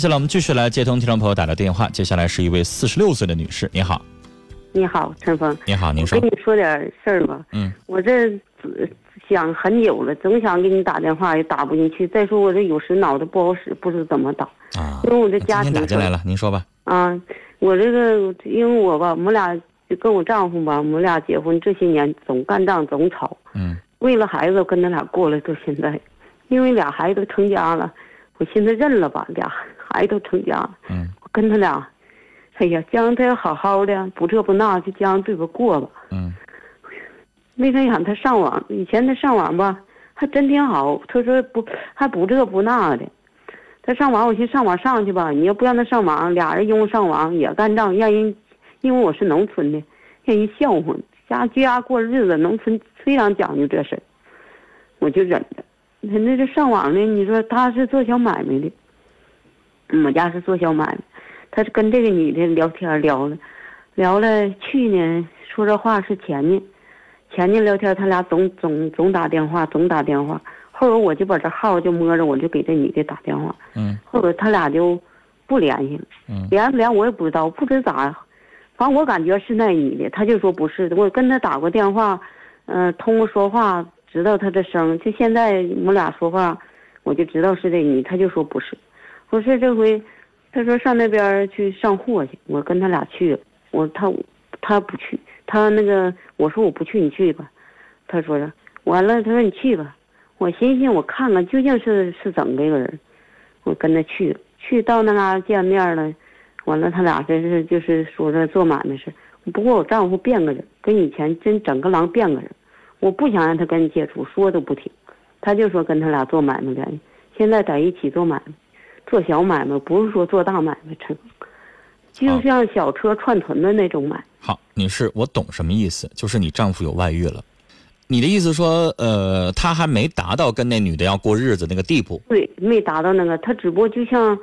接下来我们继续来接通听众朋友打的电话。接下来是一位四十六岁的女士，你好，你好，陈峰。你好，您说我跟。你说点事儿吧。嗯，我这呃想很久了，总想给你打电话，也打不进去。再说我这有时脑子不好使，不知怎么打。啊，因为我这家庭打进来了，您说吧。啊，我这个因为我吧，我们俩就跟我丈夫吧，我们俩结婚这些年总干仗总吵，嗯为了孩子跟他俩过了到现在，因为俩孩子都成家了，我寻思认了吧，俩孩子都成家了。嗯我跟他俩，哎呀，将他好好的，不这不那，就将这个过吧。嗯没成想他上网，以前他上网吧，还真挺好。他说不，还不这不那的。他上网，我寻思上网上去吧，你要不让他上网，俩人因为上网也干仗，让人，因为我是农村的，让人笑话。家居家过日子，农村非常讲究这事儿，我就忍着。他那这上网呢，你说他是做小买卖的，我家是做小买卖，他是跟这个女的聊天聊了，聊了去年说这话是前年，前年聊天他俩总总总打电话，总打电话。后来我就把这号就摸着，我就给这女的打电话。嗯后来他俩就不联系了，嗯联不联我也不知道，不知咋，反正我感觉是那女的，他就说不是的。我跟他打过电话，嗯、通过说话知道他的声，就现在我们俩说话，我就知道是这女，他就说不是。不是这回，他说上那边去上货去，我跟他俩去，我他他不去，他那个我说我不去，你去吧。他说的，完了，他说你去吧。我寻思我看看究竟是是怎么个人，我跟他去，去到那嘎见面了，完了他俩这是就是说着做买卖事。不过我丈夫变个人，跟以前真整个狼变个人，我不想让他跟你接触，说都不听，他就说跟他俩做买卖的，现在在一起做买卖，做小买卖，不是说做大买卖，成，就像小车串屯的那种买。好，女士，我懂什么意思，就是你丈夫有外遇了。你的意思说，呃，他还没达到跟那女的要过日子那个地步。对，没达到那个，他只不过就像，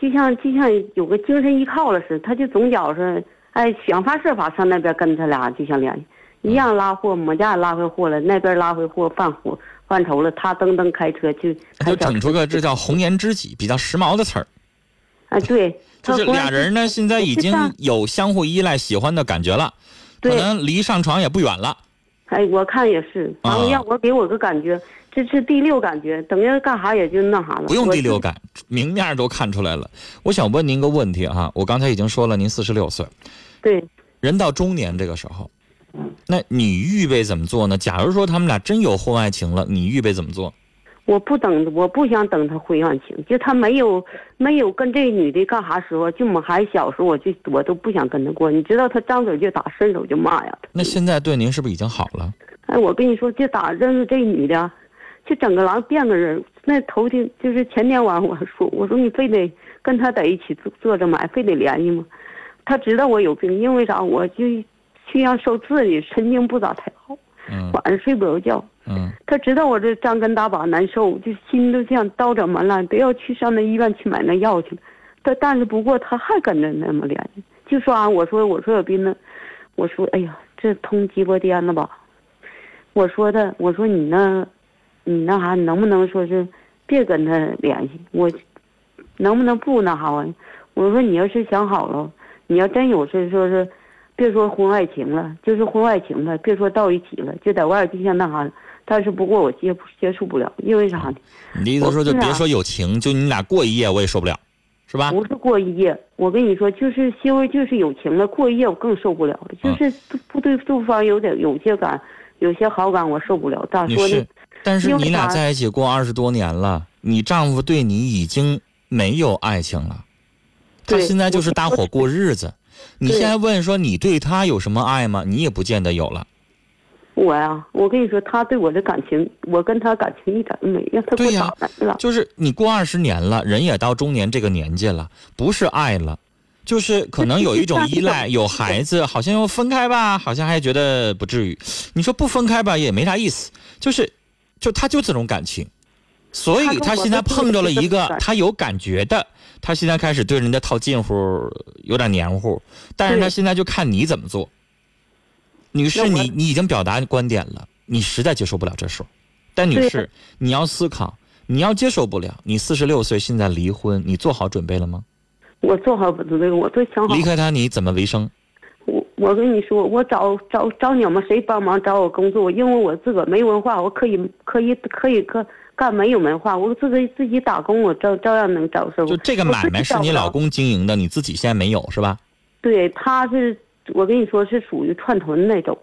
就像就像有个精神依靠了似的，他就总觉着，哎，想方设法上那边跟他俩就想联系，一样拉货，我家也拉回货了，那边拉回货犯火犯愁了，他噔噔开车去他就整出个这叫红颜知己，比较时髦的词儿。啊，对，就是俩人呢，现在已经有相互依赖、喜欢的感觉了，可，能离上床也不远了。哎，我看也是，让我给我个感觉，这是第六感觉，等于干啥也就那啥了。不用第六感，明面都看出来了。我想问您个问题哈，我刚才已经说了，您四十六岁，对，人到中年这个时候，那你预备怎么做呢？假如说他们俩真有婚外情了，你预备怎么做？我不等，我不想等他婚外情，就他没有没有跟这女的干啥时候，就我们还小时候，我就我都不想跟他过。你知道他张嘴就打，伸手就骂呀。那现在对您是不是已经好了？哎，我跟你说，就打认识这女的，就整个狼变个人。那头天就是前天晚上我说，我说你非得跟他在一起坐坐着买，非得联系吗？他知道我有病，因为啥？我就去让受刺激，神经不咋太好，嗯晚上睡不着觉。嗯他知道我这张根大把难受，就心都像刀怎么了，都要去上那医院去买那药去了。但但是不过他还跟着那么联系，就说啊，我说我说有病呢，我说哎呀，这通鸡巴颠了吧？我说的，我说你那，你那啥，你能不能说是别跟他联系？我能不能不那啥玩意？我说你要是想好了，你要真有事说是，别说婚外情了，就是婚外情了，别说到一起了，就在外边就像那啥。但是不过我接不接触不了，因为啥呢？你的意思说就别说有情，就你俩过一夜我也受不了，是吧？不是过一夜，我跟你说，就是因为就是有情了，过一夜我更受不了了，嗯就是不不对对方有点有些感，有些好感我受不了。咋说呢？，但是你俩在一起过二十多年了，你丈夫对你已经没有爱情了，他对现在就是搭伙过日子。你现在问说你对他有什么爱吗？你也不见得有了。我呀，我跟你说，他对我的感情，我跟他感情一点都没，让他给我对呀打来了。就是你过二十年了，人也到中年这个年纪了，不是爱了，就是可能有一种依赖，有孩子，好像要分开吧，好像还觉得不至于。你说不分开吧，也没啥意思，就是，就他就这种感情，所以他现在碰着了一个他有感觉的，他现在开始对人家套近乎，有点黏糊，但是他现在就看你怎么做。女士，你你已经表达观点了，你实在接受不了这事儿，但女士，你要思考，你要接受不了，你四十六岁现在离婚，你做好准备了吗？我做好准备，我都想好离。开他你怎么为生？我我跟你说，我找找找你们谁帮忙找我工作？因为我自个儿没文化，我可以可以可以干干没有文化，我自己自己打工，我照照样能找收入。就这个买卖是你老公。经营的，你自己现在没有是吧？对，他是我跟你说是属于串屯那种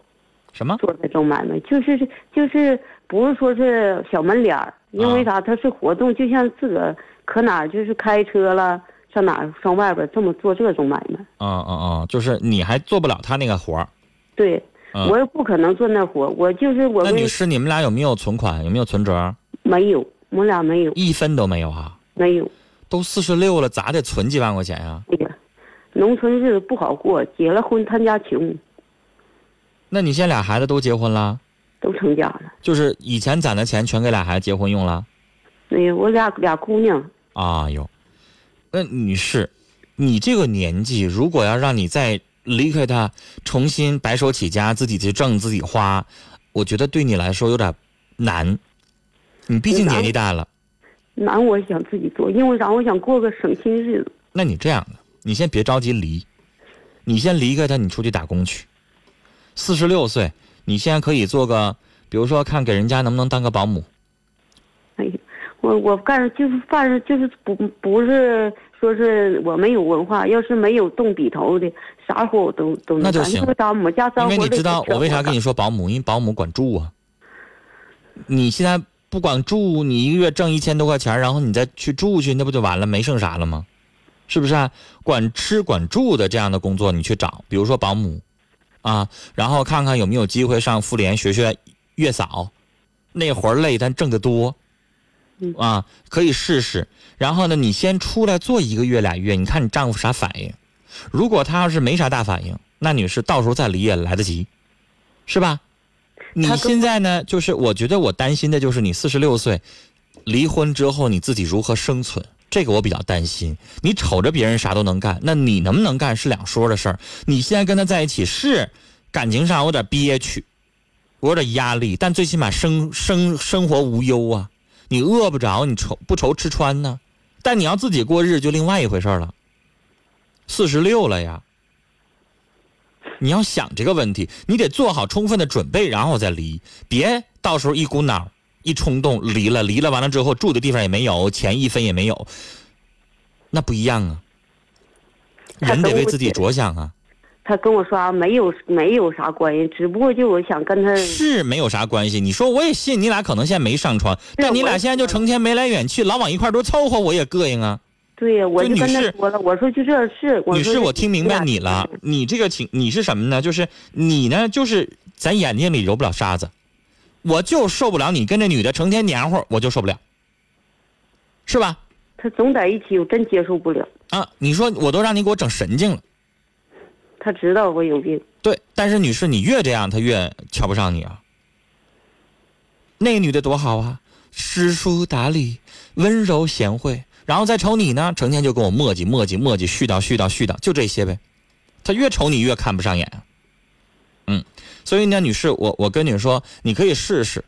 什么？做那种买卖，就是就是不是说是小门脸儿，因为啥？他是活动，就像自个儿可哪儿就是开车了，上哪儿上外边儿这么做这种买卖。嗯嗯嗯，就是你还做不了他那个活儿。对，嗯我也不可能做那活儿，我就是我跟那女士，你们俩有没有存款？有没有存折？没有，我俩没有一分都没有啊！没有。都四十六了，咋得存几万块钱呀、哎呀，农村日子不好过，结了婚他家穷，那你现在俩孩子都结婚了，都成家了。就是以前攒的钱全给俩孩子结婚用了？没有，我俩俩姑娘，啊哟，那女士，你这个年纪，如果要让你再离开他，重新白手起家，自己去挣自己花，我觉得对你来说有点难。你毕竟年纪大了，难我想自己做，因为啥？我想过个省心日子。那你这样的，你先别着急离，你先离开他，你出去打工去。四十六岁，你现在可以做个，比如说看给人家能不能当个保姆。哎呀，我我干就是反正就是不不是说是我没有文化，要是没有动笔头的，啥活我都都能干。那就行因为你知道我为啥跟你你说保姆？因为保姆管住啊。你现在不管住，你一个月挣一千多块钱，然后你再去住去，那不就完了？没剩啥了吗？是不是啊？管吃管住的这样的工作你去找，比如说保姆，啊，然后看看有没有机会上妇联学学月嫂，那活儿累但挣得多嗯，啊，可以试试。然后呢，你先出来做一个月俩月，你看你丈夫啥反应？如果他要是没啥大反应，那女士到时候再离也来得及，是吧？你他现在呢，就是我觉得我担心的就是你四十六岁离婚之后你自己如何生存，这个我比较担心。你瞅着别人啥都能干，那你能不能干是两说的事儿。你现在跟他在一起是感情上有点憋屈，我有点压力，但最起码生生生活无忧啊，你饿不着，你愁不愁吃穿呢。但你要自己过日就另外一回事了。四十六了呀，你要想这个问题，你得做好充分的准备，然后再离，别到时候一股脑儿一冲动离了，离了完了之后住的地方也没有，钱一分也没有，那不一样啊。人得为自己着想啊，他跟我说啊，没有没有啥关系，只不过就我想跟他是没有啥关系。你说我也信你俩可能现在没上床，但你俩现在就成天眉来眼去，老往一块儿多凑合，我也膈应啊。对呀，我就跟他说了，我说就这事，女士，我听明白你了，你这个情你是什么呢？就是你呢，就是咱眼睛里揉不了沙子，我就受不了你跟这女的成天黏糊，我就受不了，是吧？他总在一起，我真接受不了。啊，你说我都让你给我整神经了，他知道我有病，对，但是女士，你越这样，他越瞧不上你啊。那个女的多好啊，知书达理，温柔贤惠，然后再瞅你呢，成天就跟我磨叽磨叽磨叽，絮叨絮叨絮叨，就这些呗。他越瞅你越看不上眼。嗯，所以呢，女士，我我跟你说，你可以试试，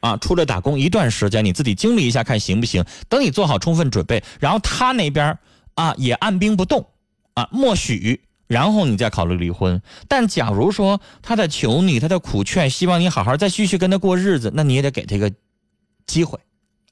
啊，出来打工一段时间，你自己经历一下，看行不行。等你做好充分准备，然后他那边啊也按兵不动，啊，默许。然后你再考虑离婚，但假如说他在求你，他在苦劝，希望你好好再继续跟他过日子，那你也得给他一个机会，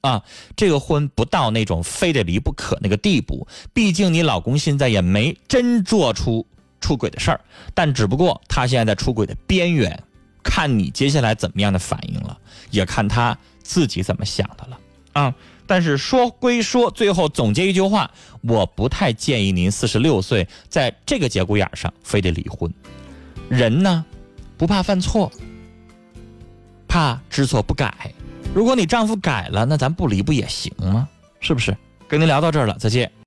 啊，这个婚不到那种非得离不可那个地步。毕竟你老公现在也没真做出出轨的事儿，但只不过他现在在出轨的边缘，看你接下来怎么样的反应了，也看他自己怎么想的了啊。但是说归说，最后总结一句话，我不太建议您四十六岁在这个节骨眼上非得离婚。人呢，不怕犯错，怕知错不改。如果你丈夫改了，那咱不离不也行吗？是不是？跟您聊到这儿了，再见。